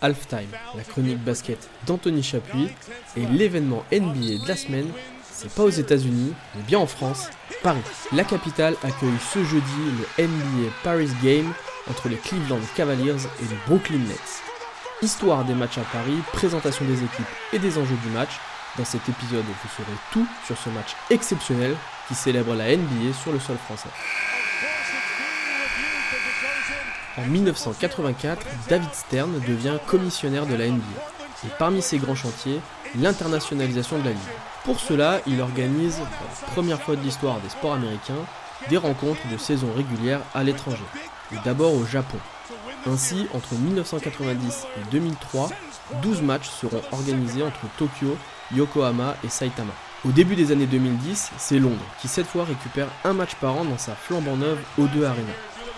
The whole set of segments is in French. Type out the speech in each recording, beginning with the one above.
Halftime, la chronique basket d'Anthony Chapuis et l'événement NBA de la semaine, c'est pas aux États-Unis, mais bien en France, Paris. La capitale accueille ce jeudi le NBA Paris Game entre les Cleveland Cavaliers et les Brooklyn Nets. Histoire des matchs à Paris, présentation des équipes et des enjeux du match. Dans cet épisode, vous saurez tout sur ce match exceptionnel qui célèbre la NBA sur le sol français. En 1984, David Stern devient commissionnaire de la NBA. Et parmi ses grands chantiers, l'internationalisation de la Ligue. Pour cela, il organise, pour la première fois de l'histoire des sports américains, des rencontres de saison régulière à l'étranger, et d'abord au Japon. Ainsi, entre 1990 et 2003, 12 matchs seront organisés entre Tokyo, Yokohama et Saitama. Au début des années 2010, c'est Londres qui cette fois récupère un match par an dans sa flambant neuve O2 Arena.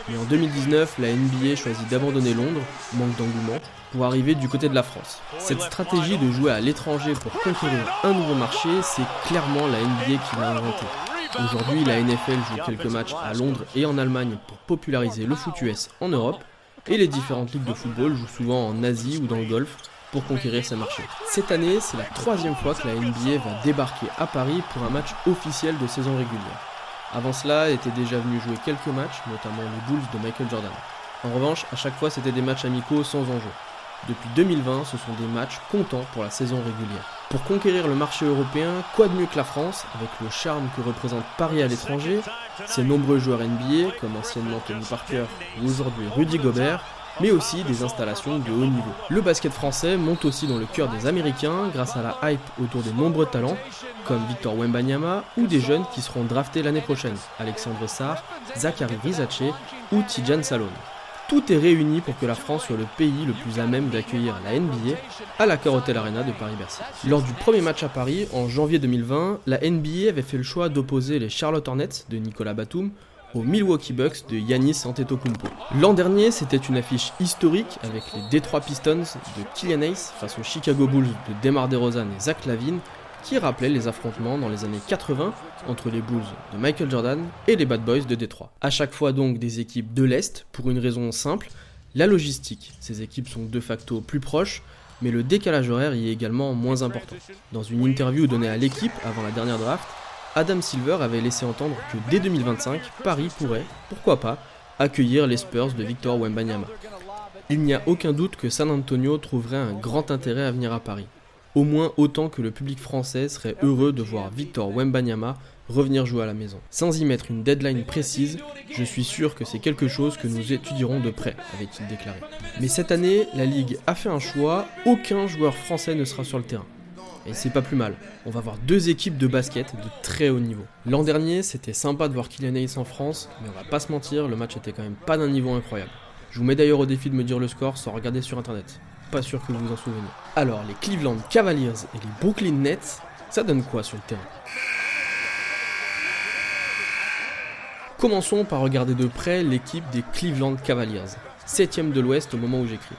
Mais en 2019, la NBA choisit d'abandonner Londres, manque d'engouement, pour arriver du côté de la France. Cette stratégie de jouer à l'étranger pour conquérir un nouveau marché, c'est clairement la NBA qui l'a inventé. Aujourd'hui, la NFL joue quelques matchs à Londres et en Allemagne pour populariser le foot US en Europe, et les différentes ligues de football jouent souvent en Asie ou dans le Golfe pour conquérir ces marchés. Cette année, c'est la troisième fois que la NBA va débarquer à Paris pour un match officiel de saison régulière. Avant cela, était déjà venu jouer quelques matchs, notamment les Bulls de Michael Jordan. En revanche, à chaque fois, c'était des matchs amicaux sans enjeu. Depuis 2020, ce sont des matchs comptants pour la saison régulière. Pour conquérir le marché européen, quoi de mieux que la France, avec le charme que représente Paris à l'étranger, ses nombreux joueurs NBA, comme anciennement Tony Parker ou aujourd'hui Rudy Gobert, mais aussi des installations de haut niveau. Le basket français monte aussi dans le cœur des Américains grâce à la hype autour des nombreux talents, comme Victor Wembanyama ou des jeunes qui seront draftés l'année prochaine, Alexandre Sarr, Zachary Rizace ou Tijan Salon. Tout est réuni pour que la France soit le pays le plus à même d'accueillir la NBA à la Carotel Arena de Paris-Bercy. Lors du premier match à Paris, en janvier 2020, la NBA avait fait le choix d'opposer les Charlotte Hornets de Nicolas Batum aux Milwaukee Bucks de Yanis Antetokounmpo. L'an dernier, c'était une affiche historique avec les Detroit Pistons de Killian Hayes face aux Chicago Bulls de DeMar DeRozan et Zach Lavine qui rappelait les affrontements dans les années 80 entre les Bulls de Michael Jordan et les Bad Boys de Détroit. À chaque fois donc des équipes de l'Est pour une raison simple, la logistique. Ces équipes sont de facto plus proches, mais le décalage horaire y est également moins important. Dans une interview donnée à l'équipe avant la dernière draft, Adam Silver avait laissé entendre que dès 2025, Paris pourrait, pourquoi pas, accueillir les Spurs de Victor Wembanyama. Il n'y a aucun doute que San Antonio trouverait un grand intérêt à venir à Paris au moins autant que le public français serait heureux de voir Victor Wembanyama revenir jouer à la maison. Sans y mettre une deadline précise, je suis sûr que c'est quelque chose que nous étudierons de près, avait-il déclaré. Mais cette année, la Ligue a fait un choix, aucun joueur français ne sera sur le terrain. Et c'est pas plus mal, on va voir deux équipes de basket de très haut niveau. L'an dernier, c'était sympa de voir Kylian Hayes en France, mais on va pas se mentir, le match était quand même pas d'un niveau incroyable. Je vous mets d'ailleurs au défi de me dire le score sans regarder sur internet pas sûr que vous vous en souvenez. Alors, les Cleveland Cavaliers et les Brooklyn Nets, ça donne quoi sur le terrain? Commençons par regarder de près l'équipe des Cleveland Cavaliers, 7ème de l'Ouest au moment où j'écris.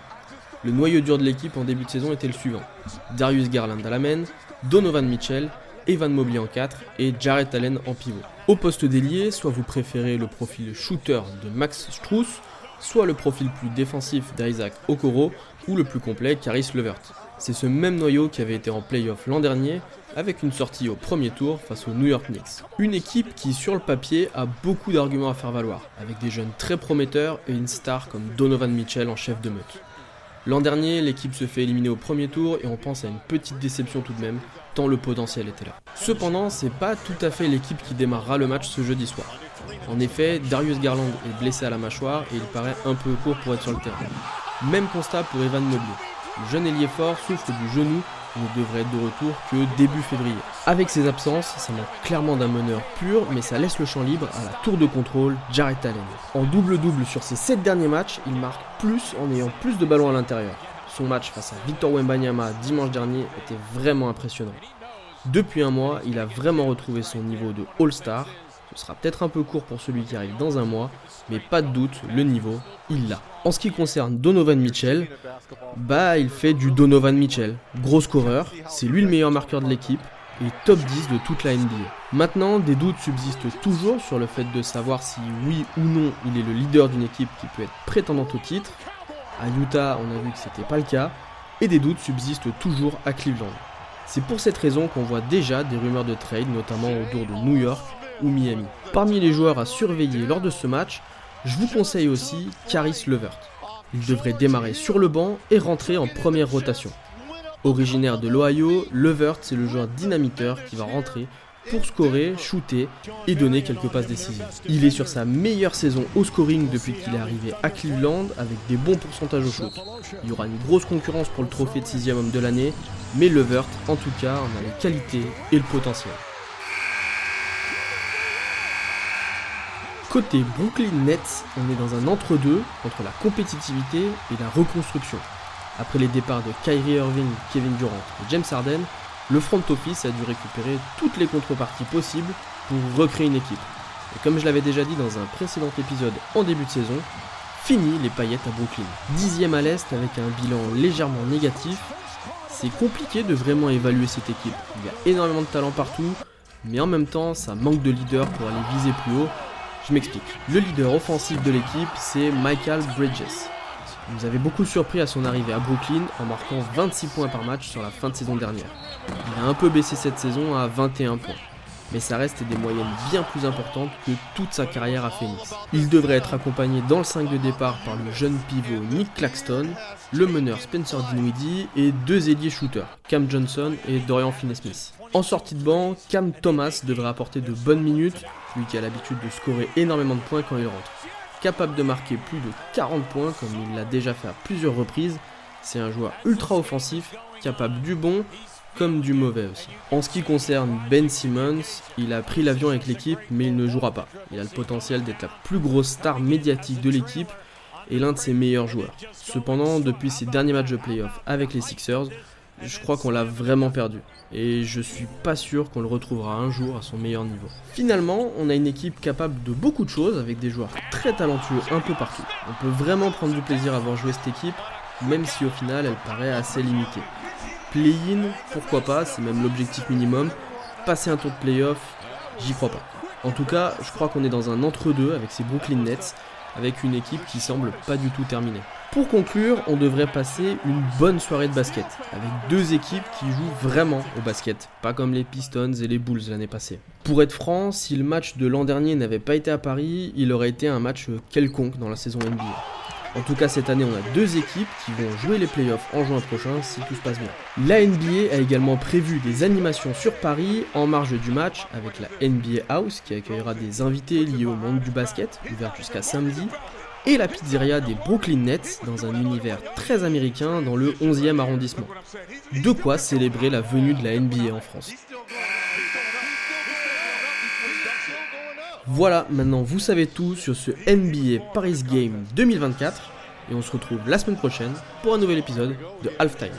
Le noyau dur de l'équipe en début de saison était le suivant Darius Garland à la main, Donovan Mitchell, Evan Mobley en 4 et Jarrett Allen en pivot. Au poste d'ailier, soit vous préférez le profil shooter de Max Strauss, soit le profil plus défensif d'Isaac Okoro ou le plus complet Caris Levert. C'est ce même noyau qui avait été en playoff l'an dernier avec une sortie au premier tour face aux New York Knicks. Une équipe qui sur le papier a beaucoup d'arguments à faire valoir, avec des jeunes très prometteurs et une star comme Donovan Mitchell en chef de meute. L'an dernier, l'équipe se fait éliminer au premier tour et on pense à une petite déception tout de même, tant le potentiel était là. Cependant, c'est pas tout à fait l'équipe qui démarrera le match ce jeudi soir. En effet, Darius Garland est blessé à la mâchoire et il paraît un peu court pour être sur le terrain. Même constat pour Evan Mobley. Le jeune ailier fort souffre du genou ne devrait être de retour que début février. Avec ses absences, ça manque clairement d'un meneur pur, mais ça laisse le champ libre à la tour de contrôle Jarrett Allen. En double-double sur ses 7 derniers matchs, il marque plus en ayant plus de ballons à l'intérieur. Son match face à Victor Wembanyama dimanche dernier était vraiment impressionnant. Depuis un mois, il a vraiment retrouvé son niveau de All-Star ce sera peut-être un peu court pour celui qui arrive dans un mois, mais pas de doute, le niveau, il l'a. En ce qui concerne Donovan Mitchell, bah il fait du Donovan Mitchell. Gros scoreur, c'est lui le meilleur marqueur de l'équipe et top 10 de toute la NBA. Maintenant, des doutes subsistent toujours sur le fait de savoir si oui ou non il est le leader d'une équipe qui peut être prétendante au titre. À Utah, on a vu que c'était pas le cas, et des doutes subsistent toujours à Cleveland. C'est pour cette raison qu'on voit déjà des rumeurs de trade, notamment autour de New York ou Miami. Parmi les joueurs à surveiller lors de ce match, je vous conseille aussi Caris Levert. Il devrait démarrer sur le banc et rentrer en première rotation. Originaire de l'Ohio, Levert c'est le joueur dynamiteur qui va rentrer pour scorer, shooter et donner quelques passes décisives. Il est sur sa meilleure saison au scoring depuis qu'il est arrivé à Cleveland avec des bons pourcentages au shoot. Il y aura une grosse concurrence pour le trophée de sixième homme de l'année, mais Levert en tout cas en a les qualités et le potentiel. Côté Brooklyn Nets, on est dans un entre-deux entre la compétitivité et la reconstruction. Après les départs de Kyrie Irving, Kevin Durant et James Harden, le front office a dû récupérer toutes les contreparties possibles pour recréer une équipe. Et comme je l'avais déjà dit dans un précédent épisode en début de saison, fini les paillettes à Brooklyn. Dixième à l'Est avec un bilan légèrement négatif, c'est compliqué de vraiment évaluer cette équipe. Il y a énormément de talent partout, mais en même temps ça manque de leader pour aller viser plus haut je m'explique. Le leader offensif de l'équipe, c'est Michael Bridges. Il nous avait beaucoup surpris à son arrivée à Brooklyn en marquant 26 points par match sur la fin de saison dernière. Il a un peu baissé cette saison à 21 points, mais ça reste des moyennes bien plus importantes que toute sa carrière à Phoenix. Il devrait être accompagné dans le 5 de départ par le jeune pivot Nick Claxton, le meneur Spencer Dinwiddie et deux ailiers shooters, Cam Johnson et Dorian Finney-Smith. En sortie de banc, Cam Thomas devrait apporter de bonnes minutes lui qui a l'habitude de scorer énormément de points quand il rentre. Capable de marquer plus de 40 points comme il l'a déjà fait à plusieurs reprises, c'est un joueur ultra offensif, capable du bon comme du mauvais aussi. En ce qui concerne Ben Simmons, il a pris l'avion avec l'équipe mais il ne jouera pas. Il a le potentiel d'être la plus grosse star médiatique de l'équipe et l'un de ses meilleurs joueurs. Cependant, depuis ses derniers matchs de playoff avec les Sixers, je crois qu'on l'a vraiment perdu. Et je suis pas sûr qu'on le retrouvera un jour à son meilleur niveau. Finalement, on a une équipe capable de beaucoup de choses avec des joueurs très talentueux un peu partout. On peut vraiment prendre du plaisir à voir jouer cette équipe, même si au final elle paraît assez limitée. Play-in, pourquoi pas, c'est même l'objectif minimum. Passer un tour de playoff, j'y crois pas. En tout cas, je crois qu'on est dans un entre-deux avec ces Brooklyn Nets, avec une équipe qui semble pas du tout terminée. Pour conclure, on devrait passer une bonne soirée de basket, avec deux équipes qui jouent vraiment au basket, pas comme les Pistons et les Bulls l'année passée. Pour être franc, si le match de l'an dernier n'avait pas été à Paris, il aurait été un match quelconque dans la saison NBA. En tout cas, cette année, on a deux équipes qui vont jouer les playoffs en juin prochain si tout se passe bien. La NBA a également prévu des animations sur Paris en marge du match avec la NBA House qui accueillera des invités liés au monde du basket, ouvert jusqu'à samedi, et la pizzeria des Brooklyn Nets dans un univers très américain dans le 11e arrondissement. De quoi célébrer la venue de la NBA en France. Voilà, maintenant vous savez tout sur ce NBA Paris Game 2024 et on se retrouve la semaine prochaine pour un nouvel épisode de Halftime.